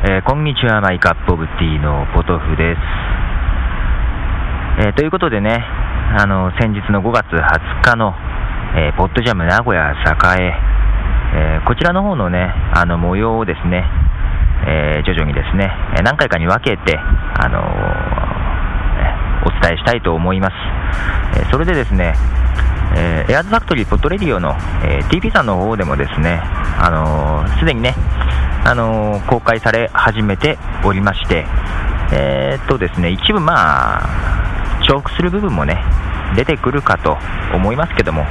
えー、こんにちは、マイカップオブティーのポトフです。えー、ということでね、あの、先日の5月20日の、えー、ポッドジャム名古屋栄、えこちらの方のね、あの、模様をですね、え徐々にですね、何回かに分けて、あのお伝えしたいと思います。えそれでですね、え、エアーズファクトリーポッドレディオの、え、TP さんの方でもですね、あのす、でにね、あの公開され始めておりまして、えー、っとですね、一部まあ、重複する部分もね、出てくるかと思いますけども、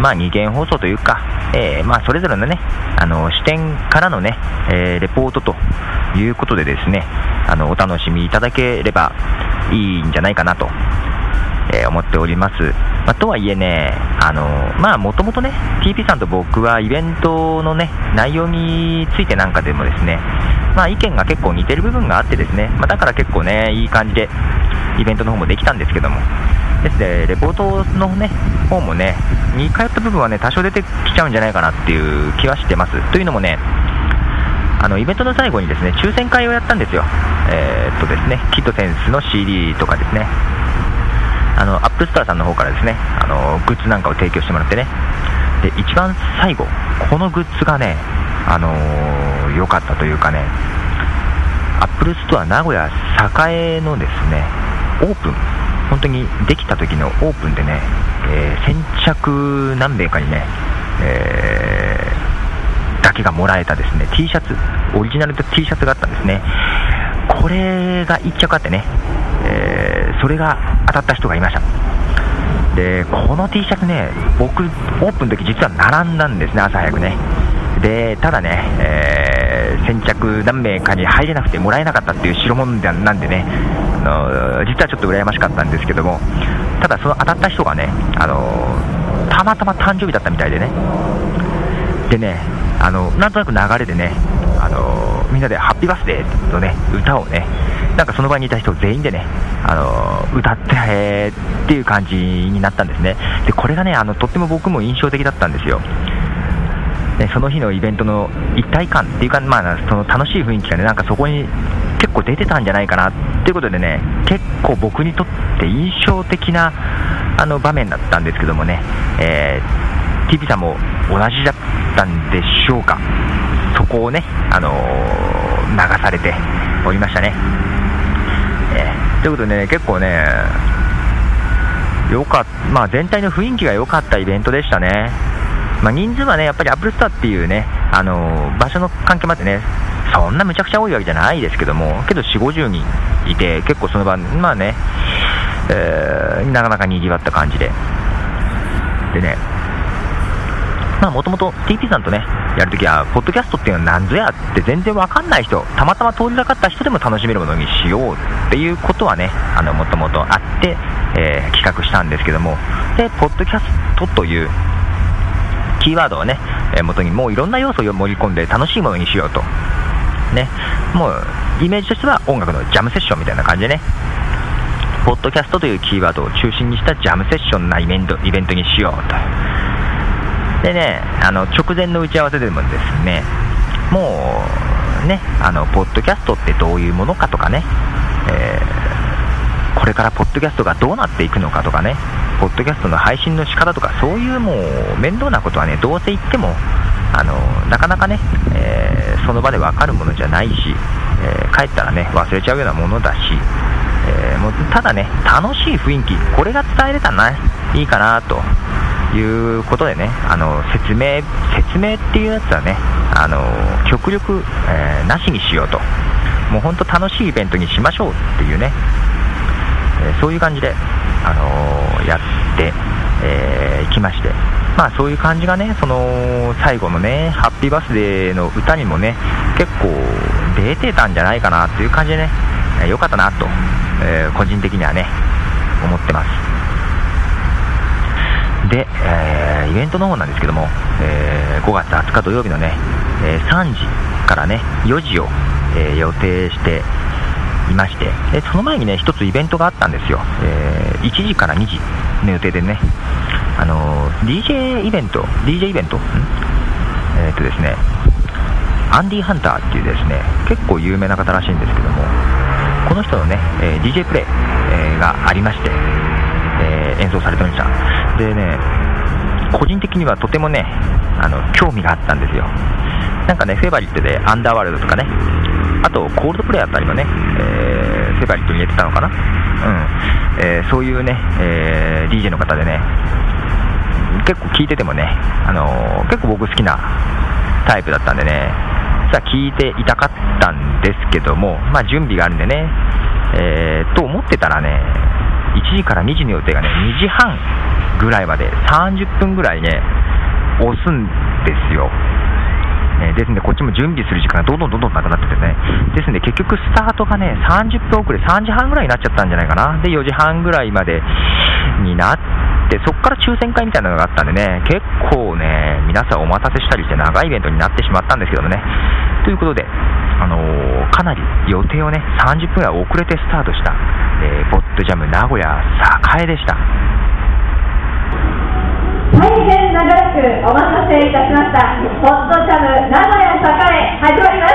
まあ、二元放送というか、えー、まあ、それぞれのね、あの視点からのね、えー、レポートということでですね、あのお楽しみいただければいいんじゃないかなとえー、思っております。まあ、とはいえね、あのまあ、もともとね、TP さんと僕はイベントのね、内容についてなんかでもですね、まあ、意見が結構似てる部分があってですね、まあ、だから結構ね、いい感じで、イベントの方もできたんですけども、ですね、レポートのね、方もね、似通った部分はね、多少出てきちゃうんじゃないかなっていう気はしてます。というのもね、あのイベントの最後にですね抽選会をやったんですよ、えー、っとですねキットセンスの CD とかですね、あのアップルストアさんの方からですねあのグッズなんかを提供してもらってね。で一番最後このグッズがねあの良、かったというかねアップルストア名古屋栄のですねオープン。本当にできた時のオープンでね、えー、先着何名かにね、えー、だけがもらえたですね T シャツオリジナルで T シャツがあったんですね。これが1着あってね、えー、それが当たった人がいました。でこの T シャツね僕オープンの時実は並んだんですね朝早くね。でただね、えー、先着何名かに入れなくてもらえなかったっていう代物なんでねあの実はちょっと羨ましかったんですけどもただその当たった人がねあのたまたま誕生日だったみたいでね。でねあのなんとなく流れでねあのみんなでハッピーバースデーのね歌をねなんかその場にいた人全員でね、あの歌って、えー、っていう感じになったんですね。で、これがね、あのとっても僕も印象的だったんですよ。ね、その日のイベントの一体感っていうか、まあ、その楽しい雰囲気がね、なんかそこに結構出てたんじゃないかなっていうことでね、結構僕にとって印象的なあの場面だったんですけどもね、えー、TP さんも同じだったんでしょうか、そこをね、あのー、流されておりましたね。えー、ということでね、結構ね、よかっまあ、全体の雰囲気が良かったイベントでしたね。まあ、人数はね、やっぱりアップルスターっていうね、あのー、場所の関係もあってね、そんなむちゃくちゃ多いわけじゃないですけども、けど4、50人いて、結構その場、まあね、えー、なかなか賑わった感じで。でね、まあもともと TP さんとね、やるときは、ポッドキャストっていうのは何ぞやって全然わかんない人、たまたま通りがかった人でも楽しめるものにしようっていうことはね、あの、もともとあって、えー、企画したんですけども、で、ポッドキャストというキーワードをね、えー、元にもういろんな要素を盛り込んで楽しいものにしようと。ね、もう、イメージとしては音楽のジャムセッションみたいな感じでね、ポッドキャストというキーワードを中心にしたジャムセッションなイベントイベントにしようと。でね、あの直前の打ち合わせでもですね、もうね、あのポッドキャストってどういうものかとかね、えー、これからポッドキャストがどうなっていくのかとかね、ポッドキャストの配信の仕方とか、そういうもう面倒なことはね、どうせ言っても、あのなかなかね、えー、その場で分かるものじゃないし、えー、帰ったらね、忘れちゃうようなものだし、えもうただね、楽しい雰囲気、これが伝えれたらいいかなということでね、あの説明説明っていうやつはね、あの極力、えー、なしにしようと、もう本当楽しいイベントにしましょうっていうね、えー、そういう感じで、あの、やって、えー、きまして、まあそういう感じがね、その最後のね、ハッピーバースデーの歌にもね、結構出てたんじゃないかなっていう感じでね、えよかったなと、え個人的にはね、思ってます。で、えー、イベントの方なんですけども、えー、5月20日土曜日のね、えー、3時からね、4時を、え予定していまして、でその前にね、1つイベントがあったんですよ。え1時から2時の予定でね、あの DJ イベント、DJ イベント、えっとですね、アンディ・ハンターっていうですね結構有名な方らしいんですけどもこの人のね、え、DJ プレイ、えー、がありまして、演奏されてました。でね個人的にはとてもねあの興味があったんですよ。なんかねフェバリットでアンダーワールドとかねあとコールドプレイあたりもね、えフェバリットに入れてたのかな。うん。えそういうね、え DJ の方でね結構聞いててもね、あのー、結構僕好きなタイプだったんでね、さあ聞いていたかったんですけども、まあ、準備があるんでね、えー、と思ってたらね、1時から2時の予定がね、2時半ぐらいまで30分ぐらいね、押すんですよ。えですんで、こっちも準備する時間がどんどんどんどんなくなっててね、ですんで、結局スタートがね、30分遅れ、3時半ぐらいになっちゃったんじゃないかな、で、4時半ぐらいまでになって、そこから抽選会みたいなのがあったんでね、結構ね、皆さんお待たせしたりして、長いイベントになってしまったんですけどね。ということで、あのー、かなり予定をね、30分ぐらい遅れてスタートした、えー、ポッドジャム名古屋栄でした。大変長らくお待たせいたしました、ポッドジャム名古屋栄始まります。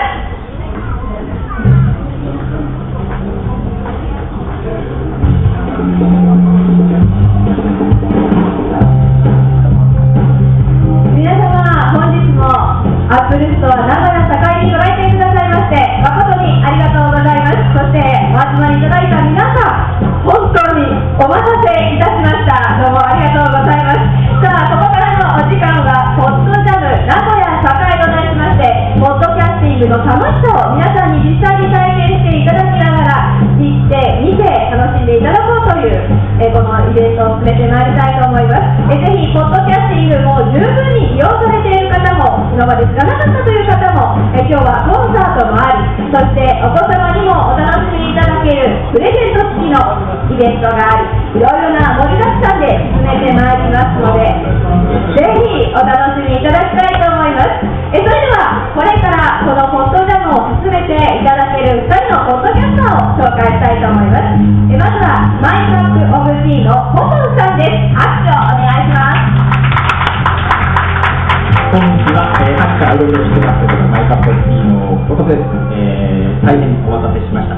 皆様、本日もアップルストア名古屋栄にご来店くださいまして、誠にありがとうございます。そして、お集まりいただ、お待たせいたしました。どうもありがとうございます。さあ、ここからのお時間は、ポッドジャム名古屋栄と題しまして、ポッドキャスティングの楽しさを皆さんに実際に体験していただきながら、知って、見て、楽しんでいただこうという、えこのイベントを進めてまいりたいと思います。えぜひ、ポッドキャスティングも十分に利用されている方も、今まで知らなかったという方も、え今日はコンサートもあり、そしてお子様にもお楽しみいただけるプレゼント付きのイベントがあり、いろいろな盛りだくさんで進めてまいりますので、ぜひお楽しみいただきたいと思います。えそれでは、これからこのポッドジャムを進めていただける2人のポッドキャスターを紹介したいと思います。えまずは、マイカップオブティーのホトンさんです。拍手をお願いします。こんにちは、えー、さっきからいろいろしてます、マイカップティーのホトです。えー、大変お待たせしました。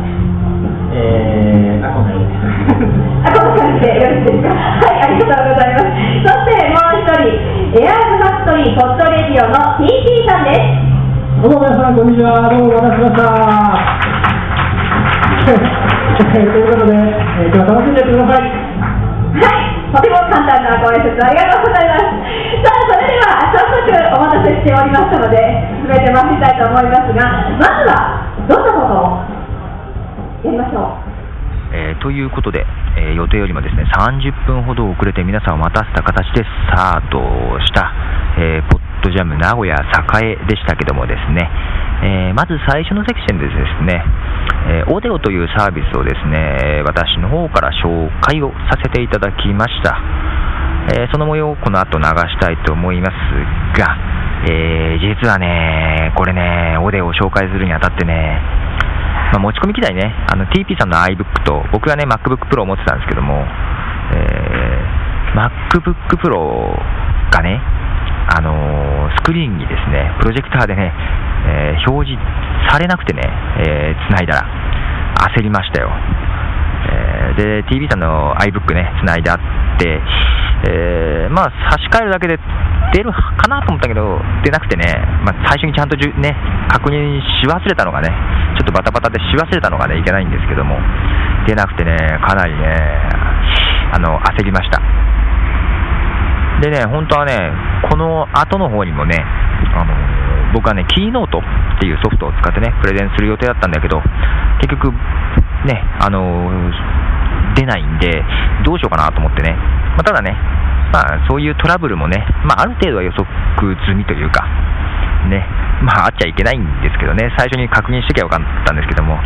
えー、あ、こんなに。あ、こんな感じでよろしいですか。はい、ありがとうございます。そしてもう一人、エアーズファクトリーポッドレディオの TT さんです。どうも皆さん、こんにちは。どうもお待たせしました。ということで、えー、今日は楽しんでいってください。はい、とても簡単なご挨拶ありがとうございます。さあ、それでは早速お待たせしておりましたので、進めてまいりたいと思いますが、まずはどんなことをやりましょう？えー、ということで、えー、予定よりもですね30分ほど遅れて皆さんを待たせた形でスタートした、えー、ポッドジャム名古屋栄でしたけどもですね、えまず最初のセクションでですね、えオデオというサービスをですね私の方から紹介をさせていただきました、えその模様をこの後流したいと思いますが、え実はねこれねオデオを紹介するにあたってねまあ、持ち込み機材ね、あの TP さんの iBook と、僕がね、MacBook Pro を持ってたんですけども、えー、MacBook Pro がね、あのー、スクリーンにですね、プロジェクターでね、えー、表示されなくてね、えー、繋いだら、焦りましたよ。えー、で、TV さんの iBook ね、繋いであって、えー、まあ、差し替えるだけで出るかなと思ったけど、出なくてね、まあ、最初にちゃんとじゅ、ね、確認し忘れたのがね、ちょっとバタバタでし忘れたのがね、いけないんですけども、出なくてね、かなりね、あの、焦りました。でね、本当はね、この後の方にもね、あの僕はね、キーノートっていうソフトを使ってね、プレゼンする予定だったんだけど、結局、ね、あの出ないんで、どうしようかなと思ってね、まあ、ただね、まあ、そういうトラブルもね、まあ、ある程度は予測済みというか、ね、まあ、あっちゃいけないんですけどね、最初に確認してきゃよかったんですけども、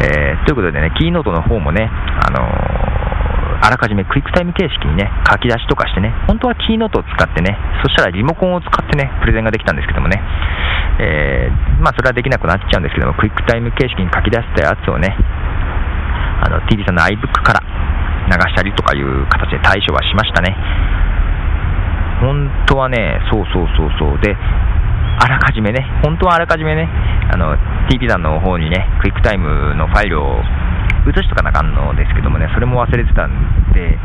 えー、ということでね、キーノートの方もね、あのー、あらかじめクイックタイム形式にね、書き出しとかしてね、本当はキーノートを使ってね、そしたらリモコンを使ってね、プレゼンができたんですけどもね、えー、まあ、それはできなくなっちゃうんですけども、クイックタイム形式に書き出したやつをね、あの TV さんの iBook からしたりとかいう形で対処はしましたね。本当はね、そうそうそうそう。で、あらかじめね、本当はあらかじめね、あの TP さんの方にね、クイックタイムのファイルを移しとかなあかんのですけどもね、それも忘れてたんで、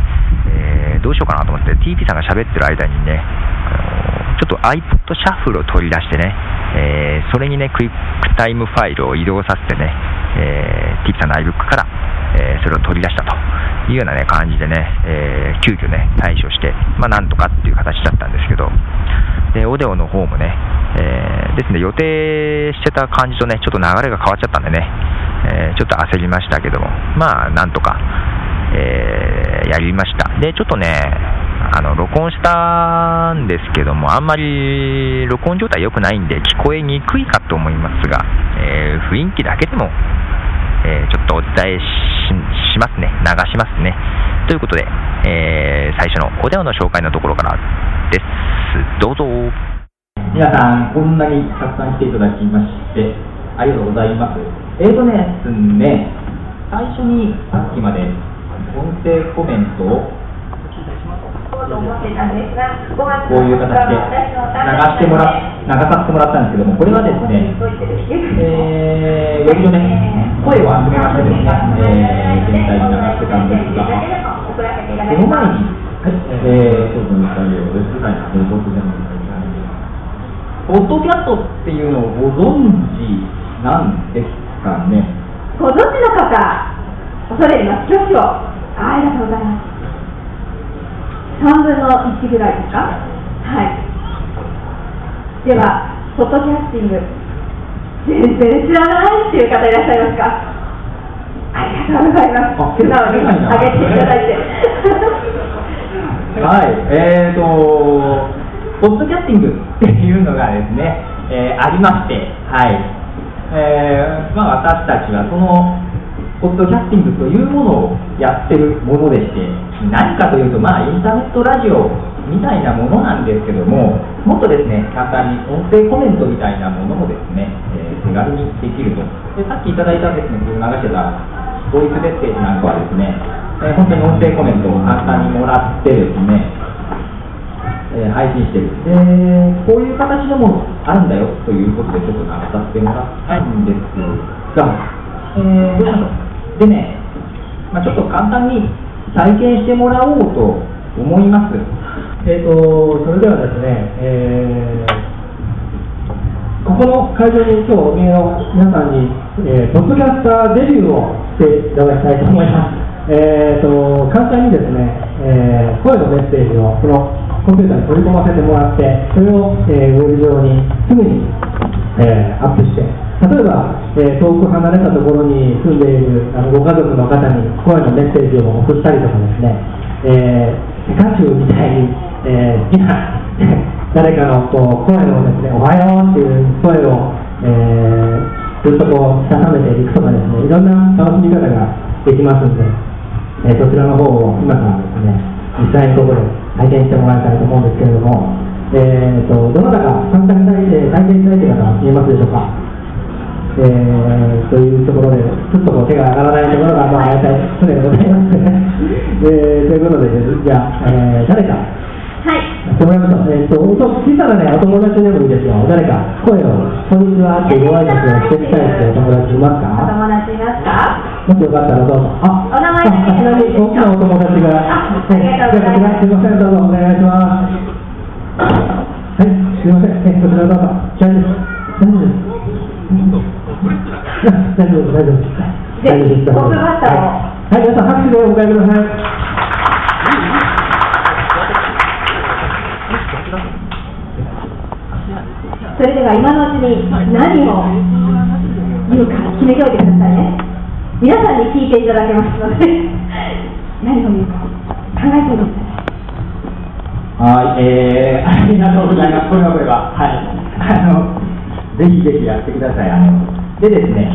えー、どうしようかなと思って、TP さんが喋ってる間にね、あのちょっと iPod シャッフルを取り出してね、えー、それにね、クイックタイムファイルを移動させてね、えー、TP さんの iBook から、えそれを取り出したというような、ね、感じでね、え急遽ね、対処して、まあ、なんとかっていう形だったんですけど、で、オデオの方もね、えー、ですね、予定してた感じとね、ちょっと流れが変わっちゃったんでね、えー、ちょっと焦りましたけども、まあ、なんとか、えー、やりました。で、ちょっとね、あの、録音したんですけども、あんまり録音状態良くないんで、聞こえにくいかと思いますが、え雰囲気だけでも、えちょっとお伝えししますね、流しますね。ということで、え最初のお電話の紹介のところからです。どうぞ。皆さん、こんなにたくさん来ていただきまして、ありがとうございます。えーとね、すね、最初にさっきまで音声コメントをこういう形で流してもら流させてもらったんですけども、これはですね、えー、よりね、声を集めましてですね、えー、全体に流してたんですが、その前に、はい、えー、そうですね、はい、ポッドキャストっていうのをご存知なんですかねご存知の方、恐れ入ります。挙手を。ありがとうございます。3分の1ぐらいですかはい。では、フォトキャスティング、全然知らないっていう方いらっしゃいますか？ありがとうございます。素直に上げていただいて。はい、えーと、ポッドキャスティングっていうのがですね、えー、ありまして、はい。えー、まあ、私たちはそのポッドキャスティングというものをやってるものでして何かというと、まあ、インターネットラジオみたいなものなんですけどももっとですね簡単に音声コメントみたいなものもですね、えー、手軽にできるとでさっきいただいたですね流してたボイスメッセージなんかはですね、えー、本当に音声コメントを簡単にもらってですねえー、配信してるでこういう形のものあるんだよということでちょっと流させてもらったいんですが、えー、どうしましょう？でね、まあ、ちょっと簡単に体験してもらおうと思います。えーと、それではですね、えー、ここの会場に今日お見えの皆さんに、えー、ポッドキャスターデビューをしていただきたいと思います。えーと、簡単にですね、えー、声のメッセージをこのコンピューターに取り込ませてもらって、それを、えー、ウェブ上にすぐに、えー、アップして、例えば、えー、遠く離れたところに住んでいるあのご家族の方に声のメッセージを送ったりとかですね、えー、ピカチュウみたいに、えー、好きな誰かのこう声のですね、おはようっていう声を、えー、ずっとこう、したためていくとかですね、いろんな楽しみ方ができますんで、えー、そちらの方を今からですね、実際にここで体験してもらいたいと思うんですけれども、えーと、どなたか参加したい体験したいという方見えますでしょうか？えー、というところで、ちょっとこう手が上がらないところが、まあ、大体常でございますね。えー、ということで、じゃあ、えー、誰か、はい。やってもらい。えっ、ー、と、小さなね、お友達でもいいですよ。誰か、声を、こんにちはってご挨拶をしてきたいってお友達いますか？お友達いますか？もしよかったらどうぞ。あ、お名前あちなみに大きなお友達が。あ、ありがとうございます。すみません、どうぞお願い。します。はい、すみません。え、こちらどうぞ。じゃあです。大丈夫。です。大丈夫、大丈夫。大丈夫。です。トップバッターを。はい、皆さん拍手でお迎えください。それでは今のうちに何を言うか決めておいてくださいね。皆さんに聞いていただけますので、何を言うか考えておいてください。はい、えー、ありがとうございます。これはこれは、はい、あの、ぜひぜひやってください。あのでですね、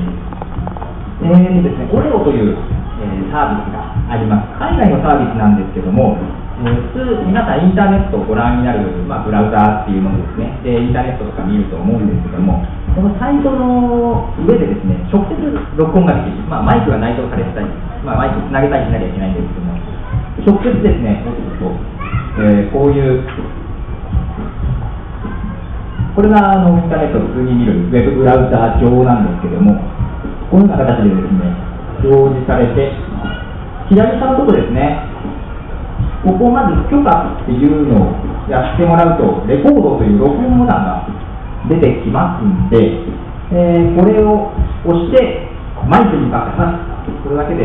えーですね、オレオという、えー、サービスがあります。海外のサービスなんですけども、普通、皆さんインターネットをご覧になる、まあ、ブラウザーっていうものですね。で、インターネットとか見ると思うんですけども、このサイトの上でですね、直接録音ができる、まあ、マイクが内蔵されてたり、まあ、マイクつなげたりしなきゃいけないんですけども、直接ですね、えー、こういう、これがあのインターネットを普通に見るウェブブラウザー上なんですけども、このような形でですね、表示されて、左下のところですね、ここをまず許可っていうのをやってもらうと、レコードという録音ボタンが出てきますんで、えーこれを押して、マイクに向かって話す。これだけで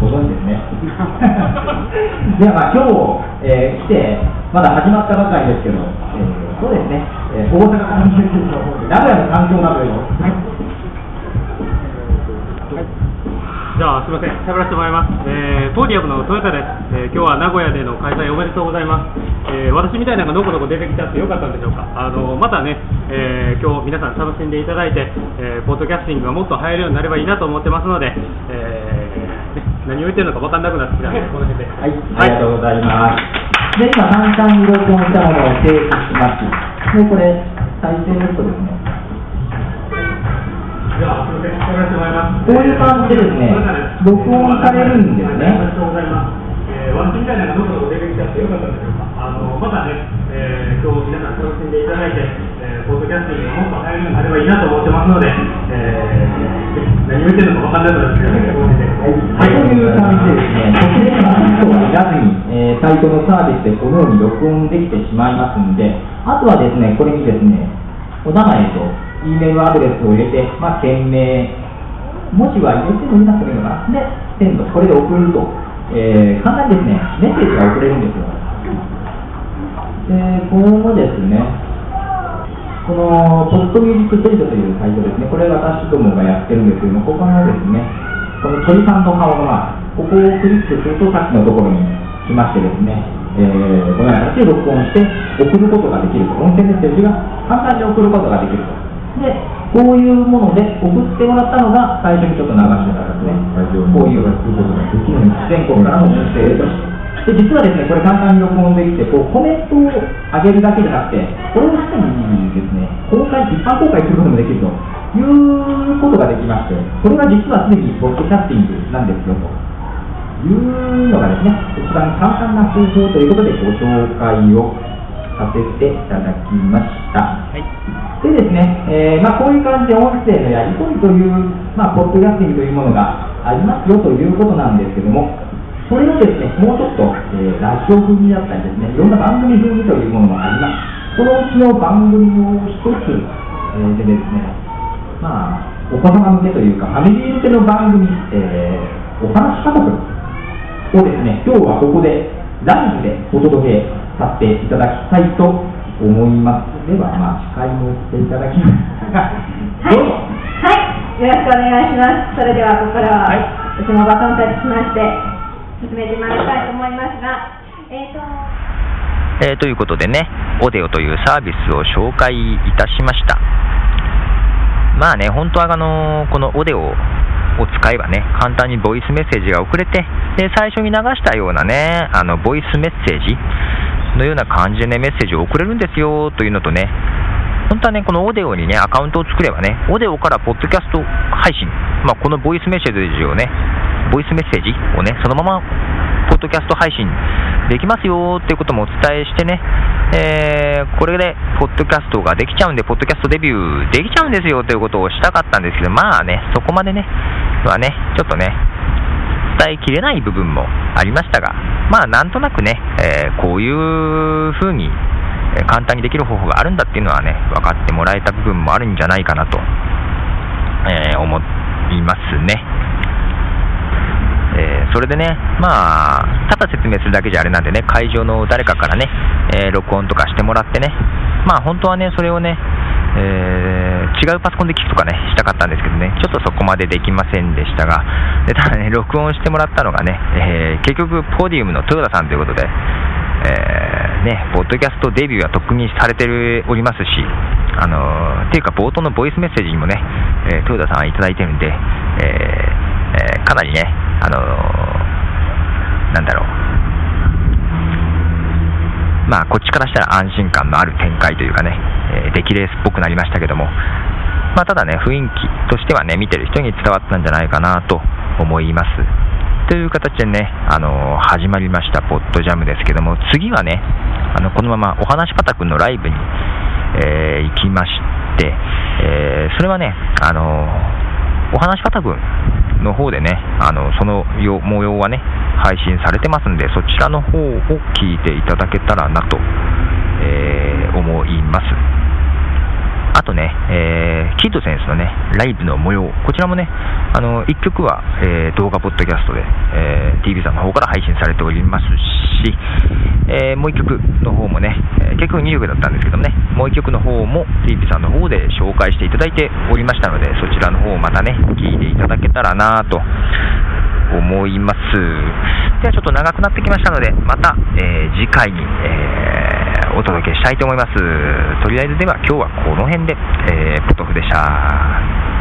ご存知ですね。では、まあ、今日、えー来て、まだ始まったばかりですけど、えーそうですね、えー大阪から見てると思うんで名古屋の環境などへの、じゃあ、すみません、喋らせてもらいます。えー、ポーディアムのトヨタです。えー今日は名古屋での開催おめでとうございます。えー私みたいなのがのこのこ出てきちゃってよかったんでしょうか。あのまたね、えー今日皆さん楽しんでいただいて、えーポッドキャスティングがもっと流行るようになればいいなと思ってますので、えーね、何を言ってるのか分かんなくなってきたんで、この辺で。はい、ありがとうございます。で、今、簡単に録音したものを提出します。で、これ、再生ネットですね。こういう感じでですね録音されるんですねありがとうございます。えー、私みたいなのがどこどこ出てきちゃってよかったんでしょうか。あの、またね、えー、今日皆さん楽しんでいただいて、えー、ポッドキャスティングがもっと流行るようになればいいなと思ってますので、えー、何を言ってるのか分かんなくなってきたので、この辺で。はい、という感じでですね、特別な人はいらずに、えーサイトのサービスでこのように録音できてしまいますんで、あとはですね、これにですね、お名前と E メールアドレスを入れて、まあ、件名、文字は入れてもいなくてもいいのかな。で、センド、これで送ると、えー簡単にですね、メッセージが送れるんですよ。で、これもですね、このポッドミュージックステージというサイトですね、これ私どもがやってるんですけども、ここのですね、この鳥さんの顔のマーク、ここをクリックするとさっきのところに来ましてですね、えーこのような形で録音して送ることができると、音声メッセージが簡単に送ることができると。で、こういうもので送ってもらったのが最初にちょっと流してたんですね。こういうことができる全国からの音声として。で実はですね、これ簡単に録音できて、こうコメントを上げるだけじゃなくて、これをすでにですね、公開、一般公開することもできるということができまして、これが実はすでにポッドキャスティングなんですよというのがですね、一番簡単な方法ということでご紹介をさせていただきました。でですね、えーまあ、こういう感じで音声のやり取りという、まあ、ポッドキャスティングというものがありますよということなんですけども、それをですね、もうちょっと、えーラジオ風味だったりですね、いろんな番組風味というものもあります。そのうちの番組の一つ、えーでですね、まあ、お子様向けというか、ファミリー向けの番組、えーお話家族をですね、今日はここでライブでお届けさせていただきたいと思います。では、まあ、司会もしていただきます。はい、どうぞ。はい、よろしくお願いします。それではここからは、うちのバトンタッチしまして、進めてまいりたいと思いますが、えーと、えーということでね、オデオというサービスを紹介いたしました。まあね、本当はあのこのオデオを使えばね、簡単にボイスメッセージが送れて、で最初に流したようなね、あのボイスメッセージのような感じでね、メッセージを送れるんですよというのとね、本当はね、このオデオにね、アカウントを作ればね、オデオからポッドキャスト配信、まあ、このボイスメッセージをね、ボイスメッセージをね、そのままポッドキャスト配信できますよっていうこともお伝えしてね、えーこれでポッドキャストができちゃうんで、ポッドキャストデビューできちゃうんですよということをしたかったんですけど、まあね、そこまでね、はね、ちょっとね、伝えきれない部分もありましたが、まあなんとなくね、えーこういうふうに簡単にできる方法があるんだっていうのはね、分かってもらえた部分もあるんじゃないかなと、えー思いますね。えーそれでね、まあ、ただ説明するだけじゃあれなんでね、会場の誰かからね、え録音とかしてもらってね、まあ本当はね、それをね、えー違うパソコンで聞くとかね、したかったんですけどね、ちょっとそこまでできませんでしたが、でただね、録音してもらったのがね、えー結局、ポディウムの豊田さんということで、えーね、ポッドキャストデビューはとっくにされておりますし、あのーっていうか冒頭のボイスメッセージにもね、え豊田さんはいただいてるんで、ええーかなりね、あのなんだろう、まあ、こっちからしたら安心感のある展開というかね、えー出来レースっぽくなりましたけども、まあ、ただね、雰囲気としてはね、見てる人に伝わったんじゃないかなと思います。という形でね、あのー始まりましたポッドジャムですけども、次はね、あのこのままお話パタくんのライブに、えー行きまして、えーそれはね、あのお話し方文の方でね、あのその模様はね、配信されてますんで、そちらの方を聞いていただけたらなと、え思います。あとね、えーキッドセンスのね、ライブの模様、こちらもね、あの1曲は、えー動画ポッドキャストで、えー TV さんの方から配信されておりますし、えーもう1曲の方もね、えー結局2曲だったんですけどもね、もう1曲の方も TV さんの方で紹介していただいておりましたので、そちらの方をまたね、聞いていただけたらなと思います。ではちょっと長くなってきましたので、また、えー次回に、えーお届けしたいと思います。とりあえずでは今日はこの辺で、えーポトフでした。